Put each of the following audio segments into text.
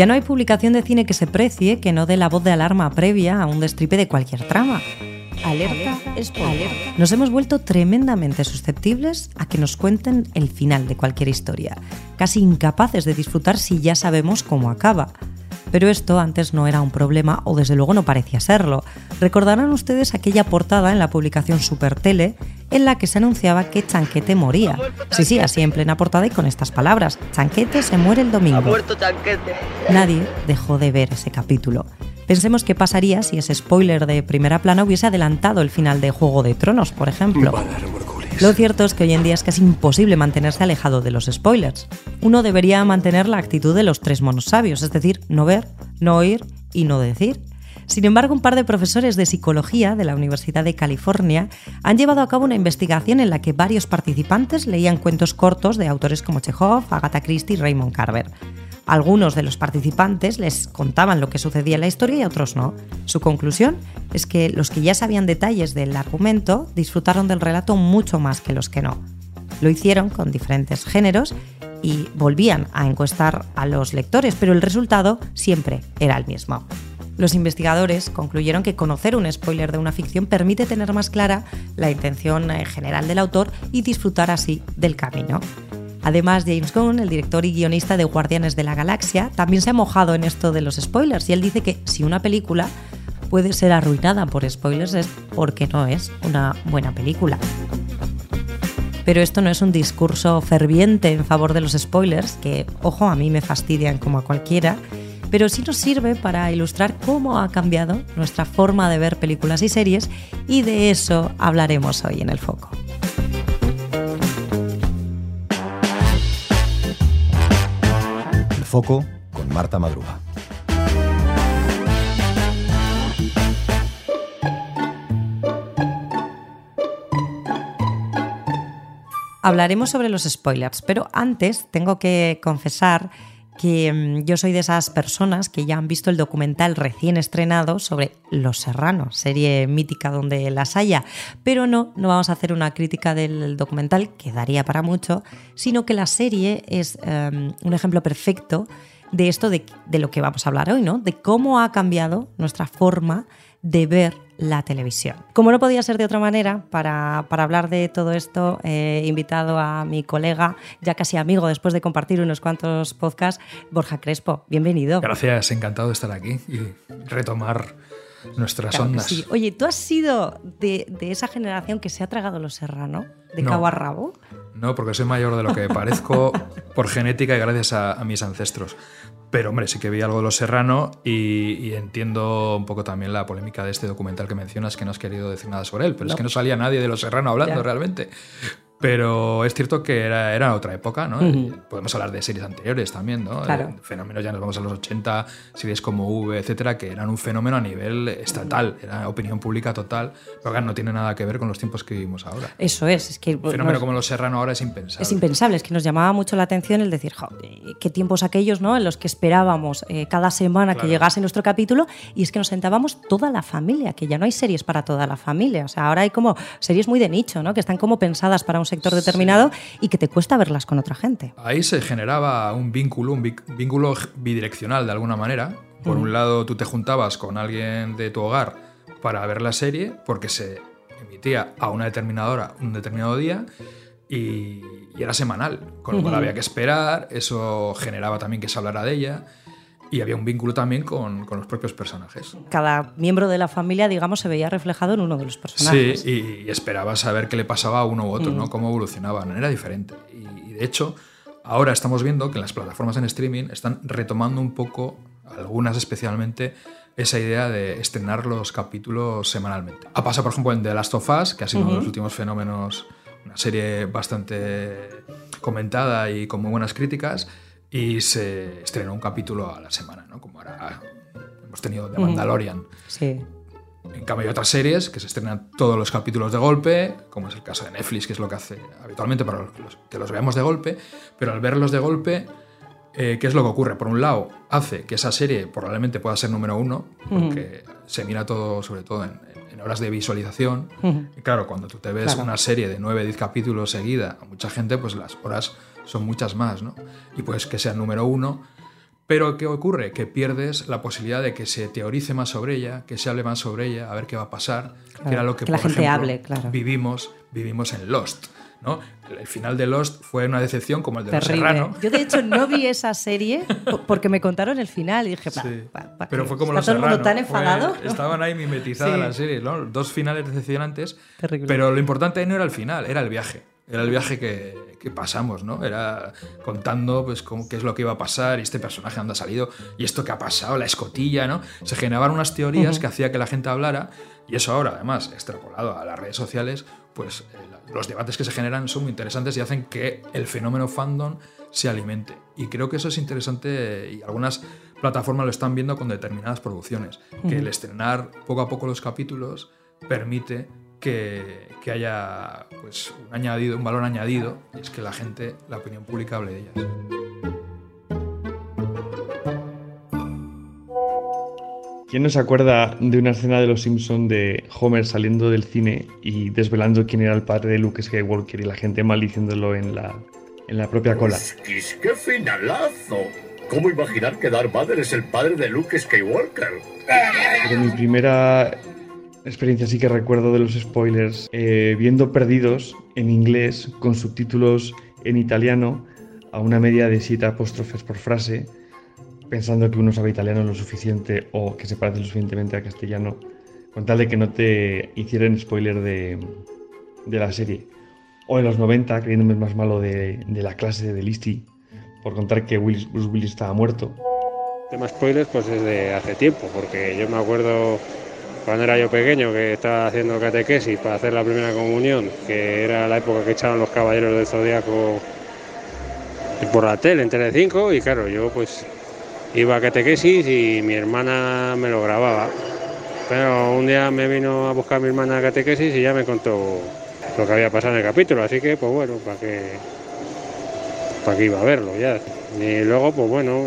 Ya no hay publicación de cine que se precie que no dé la voz de alarma previa a un destripe de cualquier trama. Alerta, spoiler. Nos hemos vuelto tremendamente susceptibles a que nos cuenten el final de cualquier historia, casi incapaces de disfrutar si ya sabemos cómo acaba. Pero esto antes no era un problema o desde luego no parecía serlo. Recordarán ustedes aquella portada en la publicación Supertele en la que se anunciaba que Chanquete moría. Sí, sí, así en plena portada y con estas palabras. Chanquete se muere el domingo. Ha muerto Chanquete. Nadie dejó de ver ese capítulo. Pensemos qué pasaría si ese spoiler de primera plana hubiese adelantado el final de Juego de Tronos, por ejemplo. Lo cierto es que hoy en día es casi imposible mantenerse alejado de los spoilers. Uno debería mantener la actitud de los tres monos sabios, es decir, no ver, no oír y no decir. Sin embargo, un par de profesores de psicología de la Universidad de California han llevado a cabo una investigación en la que varios participantes leían cuentos cortos de autores como Chekhov, Agatha Christie y Raymond Carver. Algunos de los participantes les contaban lo que sucedía en la historia y otros no. Su conclusión es que los que ya sabían detalles del argumento disfrutaron del relato mucho más que los que no. Lo hicieron con diferentes géneros y volvían a encuestar a los lectores, pero el resultado siempre era el mismo. Los investigadores concluyeron que conocer un spoiler de una ficción permite tener más clara la intención eh, general del autor y disfrutar así del camino. Además, James Gunn, el director y guionista de Guardianes de la Galaxia, también se ha mojado en esto de los spoilers y él dice que si una película puede ser arruinada por spoilers es porque no es una buena película. Pero esto no es un discurso ferviente en favor de los spoilers, que, ojo, a mí me fastidian como a cualquiera, pero sí nos sirve para ilustrar cómo ha cambiado nuestra forma de ver películas y series y de eso hablaremos hoy en el foco. Foco con Marta Madruga. Hablaremos sobre los spoilers, pero antes tengo que confesar que mm, yo soy de esas personas que ya han visto el documental recién estrenado sobre Los Serranos, serie mítica donde las haya. Pero no, no vamos a hacer una crítica del documental, que daría para mucho, sino que la serie es em, un ejemplo perfecto de esto de, de, lo que vamos a hablar hoy, ¿no? De cómo ha cambiado nuestra forma ver la televisión. Como no podía ser de otra manera, para, hablar de todo esto he invitado a mi colega, ya casi amigo después de compartir unos cuantos podcasts, Borja Crespo. Bienvenido. Gracias, encantado de estar aquí y retomar nuestras ondas. Oye, ¿tú has sido de, esa generación que se ha tragado los serrano, de cabo a rabo? No, porque soy mayor de lo que parezco por genética y gracias a mis ancestros. Pero hombre, sí que vi algo de Los Serrano y, entiendo un poco también la polémica de este documental que mencionas, que no has querido decir nada sobre él, pero es que no salía nadie de Los Serrano hablando realmente. Pero es cierto que era, era otra época, ¿no? Podemos hablar de series anteriores también, ¿no? Claro. Fenómenos, ya nos vamos a los 80, series como V, etcétera, que eran un fenómeno a nivel estatal, era opinión pública total, pero claro, no tiene nada que ver con los tiempos que vivimos ahora. Eso es, es que... Un fenómeno como Los Serrano ahora es impensable. Es impensable, es que nos llamaba mucho la atención el decir, qué tiempos aquellos, ¿no? En los que esperábamos eh, cada semana que llegase nuestro capítulo y es que nos sentábamos toda la familia, que ya no hay series para toda la familia, o sea, ahora hay como series muy de nicho, ¿no? Que están como pensadas para un sector determinado y que te cuesta verlas con otra gente. Ahí se generaba un vínculo, un vínculo bidireccional de alguna manera. Por un lado, tú te juntabas con alguien de tu hogar para ver la serie, porque se emitía a una determinada hora, un determinado día, y, era semanal, con lo cual había que esperar, eso generaba también que se hablara de ella. Y había un vínculo también con, con, los propios personajes. Cada miembro de la familia, digamos, se veía reflejado en uno de los personajes. Sí, y, esperaba saber qué le pasaba a uno u otro, ¿no? Mm. Cómo evolucionaban. Era diferente. Y, de hecho, ahora estamos viendo que las plataformas en streaming están retomando un poco, algunas especialmente, esa idea de estrenar los capítulos semanalmente. Ha pasado, por ejemplo, en The Last of Us, que ha sido uno de los últimos fenómenos, una serie bastante comentada y con muy buenas críticas y se estrenó un capítulo a la semana, ¿no? Como ahora hemos tenido The Mandalorian. Sí. En cambio hay otras series que se estrenan todos los capítulos de golpe, como es el caso de Netflix, que es lo que hace habitualmente para que los veamos de golpe, pero al verlos de golpe, eh, ¿qué es lo que ocurre? Por un lado, hace que esa serie probablemente pueda ser número uno, porque se mira todo, sobre todo en, horas de visualización. Y claro, cuando tú te ves una serie de 9, 10 capítulos seguida, a mucha gente, pues las horas son muchas más, ¿no? Y pues que sea número uno, Pero ¿qué ocurre? Que pierdes la posibilidad de que se teorice más sobre ella, que se hable más sobre ella, a ver qué va a pasar, que era lo que, la gente hable, claro. vivimos, vivimos en Lost. ¿no? El final de Lost fue una decepción como el de Los Serrano. Yo de hecho no vi esa serie porque me contaron el final y dije, pero fue como ¿Está todo el mundo tan enfadado? estaban ahí mimetizadas las series, ¿no? Dos finales decepcionantes, pero lo importante no era el final, era el viaje. Era el viaje que, que, pasamos, ¿no? Era contando pues cómo, qué es lo que iba a pasar y este personaje ha salido y esto que ha pasado, la escotilla, ¿no? Se generaban unas teorías que hacía que la gente hablara y eso ahora, además, extrapolado a las redes sociales, pues eh, los debates que se generan son muy interesantes y hacen que el fenómeno fandom se alimente. Y creo que eso es interesante y algunas plataformas lo están viendo con determinadas producciones, que el estrenar poco a poco los capítulos permite que, que, haya pues, un, añadido, un valor añadido, y es que la gente, la opinión pública hable de ellas. ¿Quién no se acuerda de una escena de Los Simpson de Homer saliendo del cine y desvelando quién era el padre de Luke Skywalker y la gente maldiciéndolo en la, en la propia cola? ¡Qué finalazo! ¿Cómo imaginar que Darth Vader es el padre de Luke Skywalker? Pero mi primera experiencia sí que recuerdo de los spoilers, eh, viendo Perdidos en inglés con subtítulos en italiano a una media de siete apóstrofes por frase pensando que uno sabe italiano lo suficiente o que se parece lo suficientemente a castellano, con tal de que no te hicieran spoiler de, de la serie. O en los 90, creyéndome más malo de, de la clase de Listy, por contar que Bruce Willis estaba muerto. Tema spoilers, pues es de hace tiempo, porque yo me acuerdo cuando era yo pequeño que estaba haciendo catequesis para hacer la primera comunión, que era la época que echaban los caballeros del zodiaco por la tele en Telecinco, y claro, yo pues iba a catequesis y mi hermana me lo grababa. Pero un día me vino a buscar mi hermana a catequesis y ya me contó lo que había pasado en el capítulo, así que pues bueno, para que para que iba a verlo ya. Y luego, pues bueno,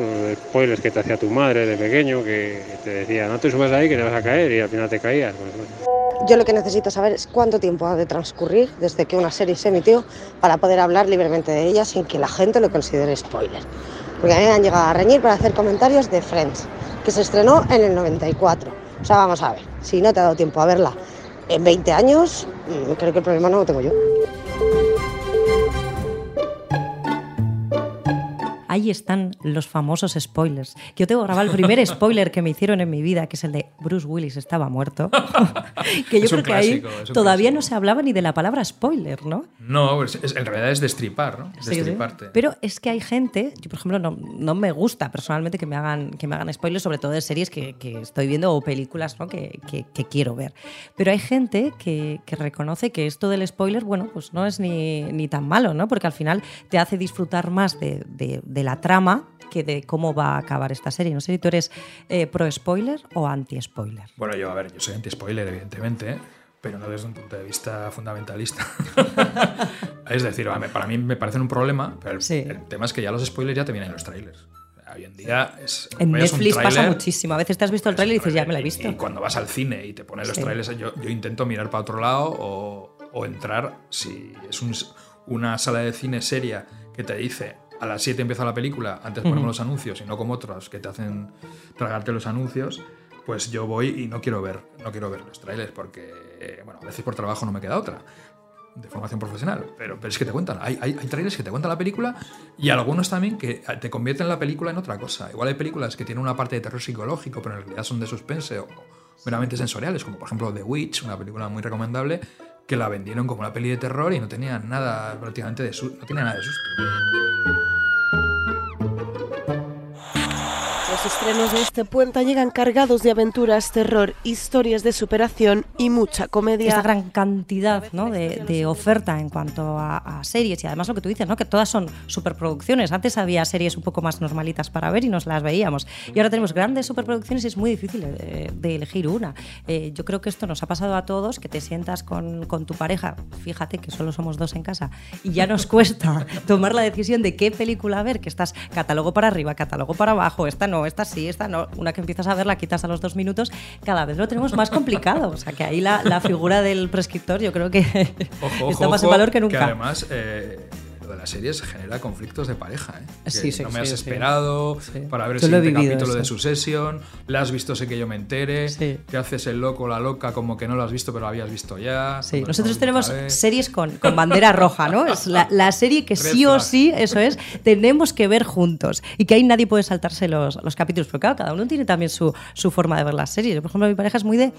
spoilers que te hacía tu madre de pequeño, que te decía, no te subas ahí que te vas a caer y al final te caías. Pues, Yo lo que necesito saber es cuánto tiempo ha de transcurrir desde que una serie se emitió para poder hablar libremente de ella sin que la gente lo considere spoiler porque a mí me han llegado a reñir para hacer comentarios de Friends, que se estrenó en el 94. O sea, vamos a ver, si no te ha dado tiempo a verla en 20 años, mm, creo que el problema no lo tengo yo. Ahí están los famosos spoilers. Yo tengo grabado el primer spoiler que me hicieron en mi vida, que es el de Bruce Willis estaba muerto. que yo creo que ahí todavía no se hablaba ni de la palabra spoiler, ¿no? No, en realidad es destripar, ¿no? Destriparte. Pero es que hay gente, yo por ejemplo no, no, me gusta personalmente que me hagan, que me hagan spoilers, sobre todo de series que, que estoy viendo o películas ¿no? que, que, quiero ver. Pero hay gente que, reconoce que esto del spoiler, bueno, pues no es ni, ni, tan malo, ¿no? Porque al final te hace disfrutar más de, de, de la trama que de cómo va a acabar esta serie. No sé si tú eres eh, pro spoiler o anti spoiler. Bueno, yo a ver, yo soy anti spoiler, evidentemente, pero no desde un punto de vista fundamentalista. es decir, para mí me parecen un problema, pero el, tema es que ya los spoilers ya te vienen en los trailers. Hoy en día es. En Netflix pasa muchísimo. A veces te has visto el trailer y dices, ya me lo he visto. Y, cuando vas al cine y te pones los trailers, yo, yo, intento mirar para otro lado o, o entrar. Si es un, una sala de cine seria que te dice a las 7 empieza la película, antes ponemos los anuncios y no como otros que te hacen tragarte los anuncios, pues yo voy y no quiero ver, no quiero ver los trailers porque, bueno, a veces por trabajo no me queda otra de formación profesional, pero, pero es que te cuentan, hay, hay, hay, trailers que te cuentan la película y algunos también que te convierten la película en otra cosa. Igual hay películas que tienen una parte de terror psicológico, pero en realidad son de suspense o meramente sensoriales, como por ejemplo The Witch, una película muy recomendable, que la vendieron como una peli de terror y no tenía nada prácticamente de, su no tenía nada de susto. Los estrenos de este puente llegan cargados de aventuras, terror, historias de superación y mucha comedia. Esta gran cantidad ¿no? de, oferta en cuanto a, series y además lo que tú dices, ¿no? que todas son superproducciones. Antes había series un poco más normalitas para ver y nos las veíamos. Y ahora tenemos grandes superproducciones y es muy difícil de, de elegir una. Eh, yo creo que esto nos ha pasado a todos, que te sientas con, con tu pareja, fíjate que solo somos dos en casa, y ya nos cuesta tomar la decisión de qué película ver, que estás catálogo para arriba, catálogo para abajo, esta no, esta sí, esta no. Una que empiezas a ver la quitas a los dos minutos, cada vez lo tenemos más complicado. O sea, que ahí la, la figura del prescriptor yo creo que ojo, está más en valor que nunca. Que además, eh, de las series genera conflictos de pareja. ¿eh? Sí, sí, no me has sí. esperado para ver el siguiente vivido capítulo de su sesión, la has visto, sé que yo me entere, que haces el loco o la loca como que no lo has visto pero lo habías visto ya. Nosotros no, tenemos series con, con bandera roja, ¿no? Es la, la serie que sí o sí, eso es, tenemos que ver juntos. Y que ahí nadie puede saltarse los, los capítulos. Pero claro, cada uno tiene también su, su forma de ver las series. Por ejemplo, mi pareja es muy de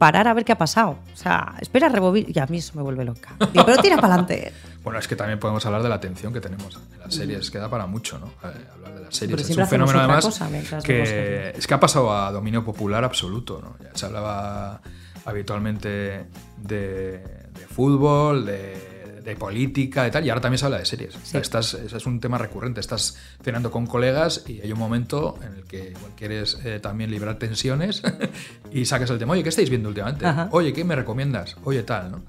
parar a ver qué ha pasado. O sea, espera, rebobina. Y a mí eso me vuelve loca. Digo, pero tira para adelante. Bueno, es que también podemos hablar de la atención que tenemos en las series, queda para mucho, ¿no? Eh, hablar de las series. Pero es un fenómeno otra además cosa que es que ha pasado a dominio popular absoluto, ¿no? Ya se hablaba habitualmente de, de fútbol, de, de política y tal, y ahora también se habla de series. O sea, estás, ese es un tema recurrente. Estás cenando con colegas y hay un momento en el que igual quieres eh, también librar tensiones y sacas el tema, oye, ¿qué estáis viendo últimamente? Ajá. Oye, ¿qué me recomiendas? Oye, tal, ¿no?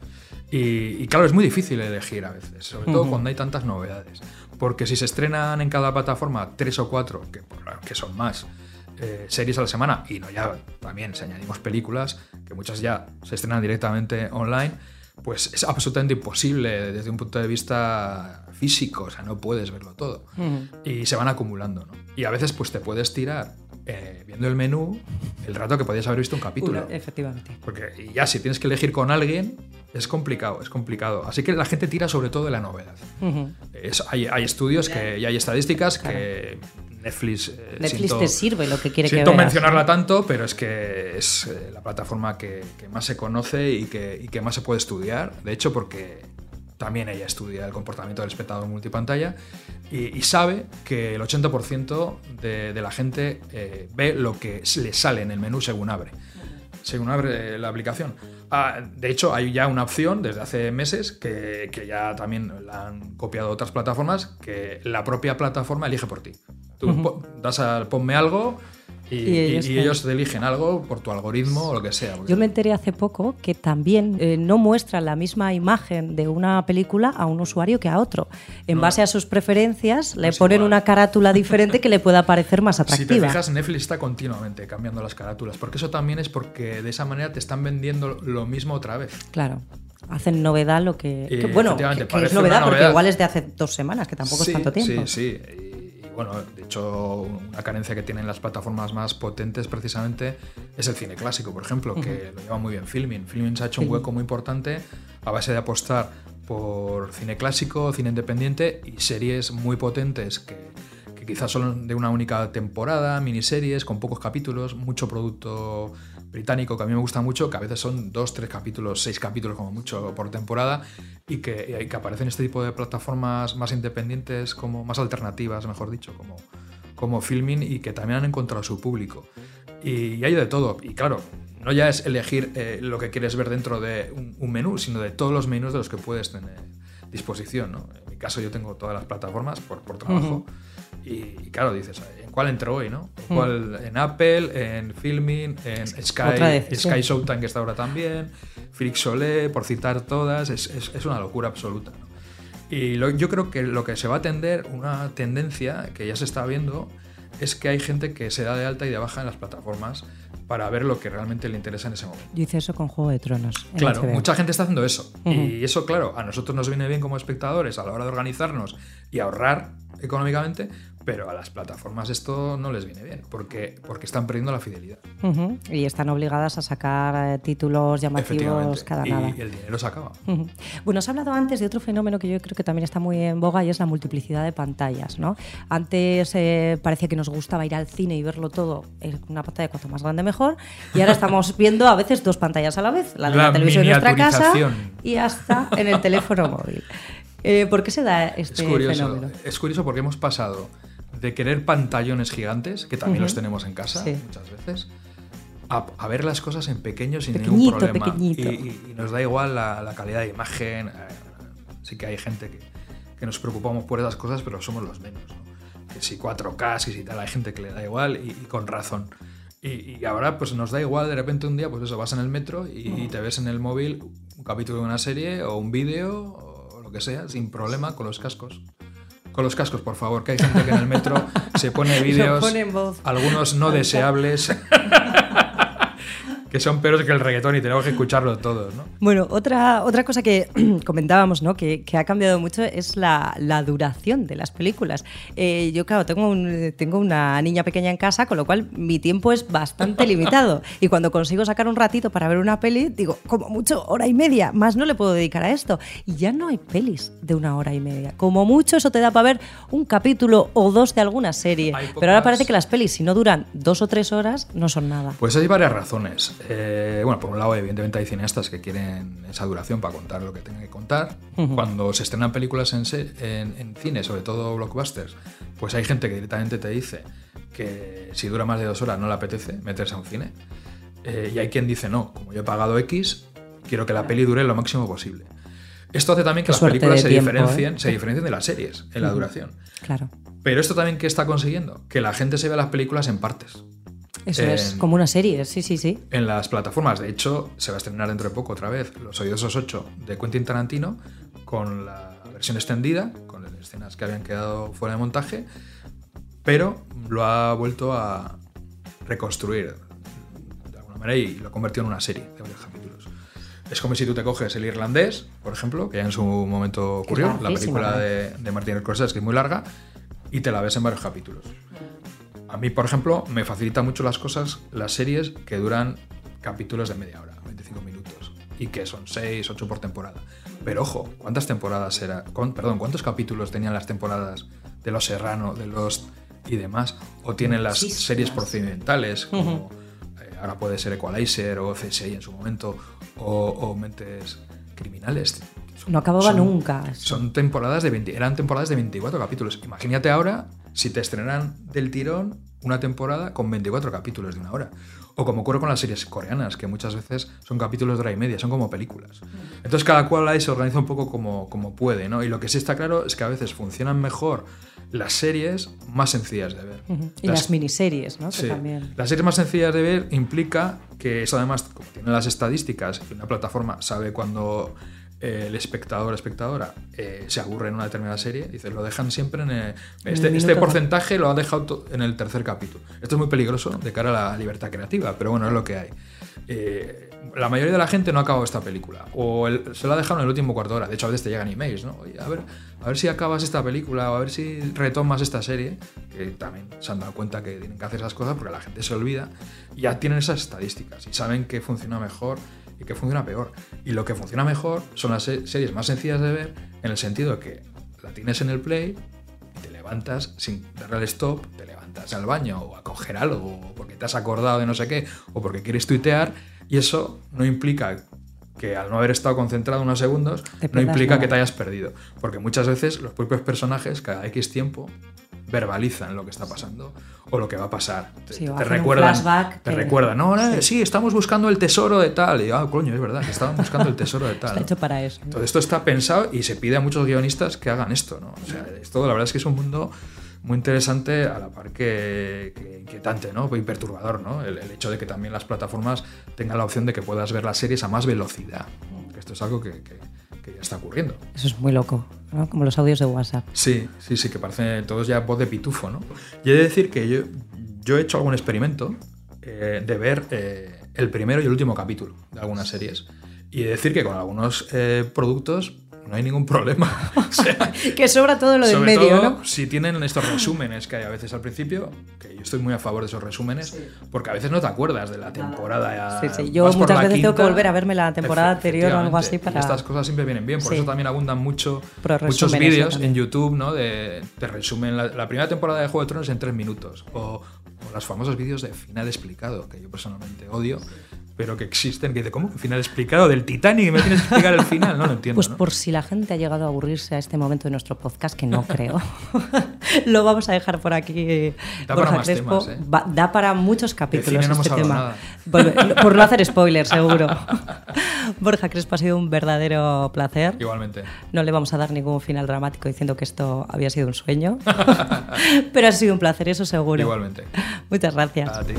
Y, y claro, es muy difícil elegir a veces, sobre todo Ujú. cuando hay tantas novedades. Porque si se estrenan en cada plataforma tres o cuatro, que, que son más, eh, series a la semana, y no ya también si añadimos películas, que muchas ya se estrenan directamente online, pues es absolutamente imposible desde un punto de vista físico, o sea, no puedes verlo todo. Y se van acumulando, ¿no? Y a veces pues te puedes tirar eh, viendo el menú el rato que podías haber visto un capítulo. Efectivamente. Porque y ya si tienes que elegir con alguien, es complicado, es complicado. Así que la gente tira sobre todo de la novedad. Ujú. Es- hay, hay estudios que, y hay estadísticas que Netflix... eh, Netflix siento- te sirve lo que quiere que Siento veas. mencionarla tanto, pero es que es eh, la plataforma que, que más se conoce y que, y que más se puede estudiar. De hecho, porque también ella estudia el comportamiento del espectador multipantalla y, y sabe que el 80% de, de la gente eh, ve lo que le sale en el menú según abre. Según abre eh, la aplicación. Ah, de hecho, hay ya una opción desde hace meses que, que ya también la han copiado otras plataformas que la propia plataforma elige por ti. Tú Ujú. po- das al ponme algo y, Y ellos y- y te- ellos te eligen algo por tu algoritmo o lo que sea. Yo me enteré hace poco que también eh, no muestra la misma imagen de una película a un usuario que a otro. En No. base a sus preferencias, le es ponen igual. una carátula diferente que le pueda parecer más Si te atractiva. fijas, Netflix está continuamente cambiando las carátulas, porque eso también es porque de esa manera te están vendiendo lo mismo otra vez. Claro. Hacen novedad lo que. Que, bueno, que, es novedad porque igual es de hace dos semanas, que tampoco sí, es tanto tiempo. Sí, sí. Bueno, de hecho, una carencia que tienen las plataformas más potentes precisamente es el cine clásico, por ejemplo, que lo lleva muy bien Filmin. Filmin se ha hecho un hueco muy importante a base de apostar por cine clásico, cine independiente y series muy potentes que, que quizás son de una única temporada, miniseries con pocos capítulos, mucho producto británico que a mí me gusta mucho, que a veces son dos, tres capítulos, seis capítulos como mucho por temporada y que, y que aparecen este tipo de plataformas más independientes, como más alternativas, mejor dicho, como, como Filmin y que también han encontrado su público. Y, y hay de todo. Y claro, no ya es elegir eh, lo que quieres ver dentro de un, un menú, sino de todos los menús de los que puedes tener disposición. ¿no? En mi caso yo tengo todas las plataformas por, por trabajo. Y, y claro, dices, ¿en cuál entro hoy? ¿no? ¿En, cuál? en Apple, en Filmin, en Sky. Sky Showtime que está ahora también, Frixolé, por citar todas, es, es- es una locura absoluta. ¿no? Y lo- yo creo que lo que se va a tender, una tendencia que ya se está viendo, es que hay gente que se da de alta y de baja en las plataformas para ver lo que realmente le interesa en ese momento. Yo hice eso con Juego de Tronos. Claro, HBO. mucha gente está haciendo eso. Y eso, claro, a nosotros nos viene bien como espectadores a la hora de organizarnos y ahorrar económicamente, pero a las plataformas esto no les viene bien, porque, porque están perdiendo la fidelidad. Y están obligadas a sacar eh, títulos llamativos cada nada. y el dinero se acaba. Bueno, has hablado antes de otro fenómeno que yo creo que también está muy en boga y es la multiplicidad de pantallas. ¿no? Antes eh, parecía que nos gustaba ir al cine y verlo todo en una pantalla cuanto más grande mejor y ahora estamos viendo a veces dos pantallas a la vez, la de la, La televisión de nuestra casa y hasta en el teléfono móvil. Eh, ¿Por qué se da este Es curioso, fenómeno? es curioso porque hemos pasado de querer pantallones gigantes, que también los tenemos en casa Sí. muchas veces, a, a ver las cosas en pequeño sin Pequeñito, ningún problema. pequeñito. Y, nos da igual la, la calidad de imagen. eh, sí que hay gente que, que nos preocupamos por esas cosas, pero somos los menos. ¿no? Que si 4K, que si tal, hay gente que le da igual y, y con razón. Y, y ahora pues nos da igual de repente un día, pues eso, vas en el metro y te ves en el móvil un capítulo de una serie o un vídeo o lo que sea, sin problema, con los cascos. Con los cascos, por favor, que hay gente que en el metro se pone vídeos, algunos no deseables. que son peores que el reggaetón y tenemos que escucharlo todos, ¿no? Bueno, otra, otra cosa que comentábamos, ¿no? Que, que, ha cambiado mucho es la, la duración de las películas. Eh, yo, claro, tengo, un, tengo una niña pequeña en casa, con lo cual mi tiempo es bastante limitado. Y cuando consigo sacar un ratito para ver una peli, digo, como mucho, hora y media, más no le puedo dedicar a esto. Y ya no hay pelis de una hora y media. Como mucho, eso te da para ver un capítulo o dos de alguna serie. Pero ahora parece que las pelis, si no duran dos o tres horas, no son nada. Pues hay varias razones. Eh, bueno, por un lado, evidentemente hay cineastas que quieren esa duración para contar lo que tengan que contar. Cuando se estrenan películas en, en, en, cine, sobre todo blockbusters, pues hay gente que directamente te dice que si dura más de dos horas no le apetece meterse a un cine. Eh, y hay quien dice, no, como yo he pagado X, quiero que la peli dure lo máximo posible. Esto hace también que las películas se, diferencien, ¿eh? se diferencien de las series en la duración. Claro. Pero esto también, ¿qué está consiguiendo? Que la gente se vea las películas en partes. Eso es, como una serie, sí, sí, sí. En las plataformas, de hecho, se va a estrenar dentro de poco otra vez Los Odiosos 8 de Quentin Tarantino con la versión extendida, con las escenas que habían quedado fuera de montaje, pero lo ha vuelto a reconstruir de alguna manera y lo ha convertido en una serie de varios capítulos. Es como si tú te coges el irlandés, por ejemplo, que ya en su momento ocurrió, la película de, de Martin Scorsese, que es muy larga, y te la ves en varios capítulos. A mí, por ejemplo, me facilita mucho las cosas, las series que duran capítulos de media hora, 25 minutos, y que son 6, 8 por temporada. Pero ojo, ¿cuántas temporadas era? perdón, ¿cuántos capítulos tenían las temporadas de Los Serrano, de Los y demás? O tienen las series procedimentales, como eh, ahora puede ser Equalizer o CSI en su momento, o, Mentes Criminales. no acababa nunca. Son temporadas de 20, eran temporadas de 24 capítulos. Imagínate ahora si te estrenan del tirón una temporada con 24 capítulos de una hora. O como ocurre con las series coreanas, que muchas veces son capítulos de hora y media, son como películas. Entonces cada cual ahí se organiza un poco como, como puede, ¿no? Y lo que sí está claro es que a veces funcionan mejor las series más sencillas de ver. Y las, miniseries, ¿no? Sí. Las series más sencillas de ver implica que eso además, como tiene las estadísticas y una plataforma sabe cuando el espectador o espectadora eh, se aburre en una determinada serie, dice, lo dejan siempre en este, este porcentaje lo ha dejado en el tercer capítulo. Esto es muy peligroso de cara a la libertad creativa, pero bueno, es lo que hay. Eh, la mayoría de la gente no ha acabado esta película, o se la ha dejado en el último cuarto de hora. De hecho, a veces te llegan emails, ¿no? a ver, a ver si acabas esta película, o a ver si retomas esta serie, que también se han dado cuenta que tienen que hacer esas cosas porque la gente se olvida, y ya tienen esas estadísticas y saben que funciona mejor y que funciona peor. Y lo que funciona mejor son las series más sencillas de ver en el sentido de que la tienes en el play y te levantas sin darle al stop, te levantas al baño o a coger algo, porque te has acordado de no sé qué, o porque quieres tuitear, y eso no implica que al no haber estado concentrado unos segundos, no implica que te hayas perdido. Porque muchas veces los propios personajes, cada X tiempo, verbalizan lo que está pasando o lo que va a pasar. te, recuerdan, te recuerdan, no, sí. estamos buscando el tesoro de tal. Y ah, coño, es verdad, que estaban buscando el tesoro de tal. está hecho para eso. Todo esto está pensado y se pide a muchos guionistas que hagan esto, ¿no? O sea, esto la verdad es que es un mundo muy interesante a la par que, inquietante, ¿no? Y perturbador, ¿no? El, hecho de que también las plataformas tengan la opción de que puedas ver las series a más velocidad. Esto es algo que que ya está ocurriendo. Eso es muy loco, Como los audios de WhatsApp. Sí, sí, sí, que parecen todos ya voz de pitufo, ¿no? Y he de decir que yo, yo he hecho algún experimento eh, de ver eh, el primero y el último capítulo de algunas series. Y he de decir que con algunos eh, productos no hay ningún problema. que sobra todo lo del medio, ¿no? Si tienen estos resúmenes que hay a veces al principio, que yo estoy muy a favor de esos resúmenes, porque a veces no te acuerdas de la temporada. Sí, sí, yo muchas veces tengo que volver a verme la temporada anterior o algo así para. estas cosas siempre vienen bien, por eso también abundan mucho, muchos vídeos en YouTube, ¿no? De, te resumen la, primera temporada de Juego de Tronos en tres minutos, o, o los famosos vídeos de final explicado, que yo personalmente odio pero que existen, que dice, ¿cómo? Final explicado del Titanic, me tienes que explicar el final, no lo entiendo. Pues por si la gente ha llegado a aburrirse a este momento de nuestro podcast, que no creo, lo vamos a dejar por aquí. Da para más temas, ¿eh? da para muchos capítulos no este tema. Por, no hacer spoilers, seguro. Borja Crespo ha sido un verdadero placer. Igualmente. No le vamos a dar ningún final dramático diciendo que esto había sido un sueño, pero ha sido un placer, eso seguro. Igualmente. Muchas gracias. A ti.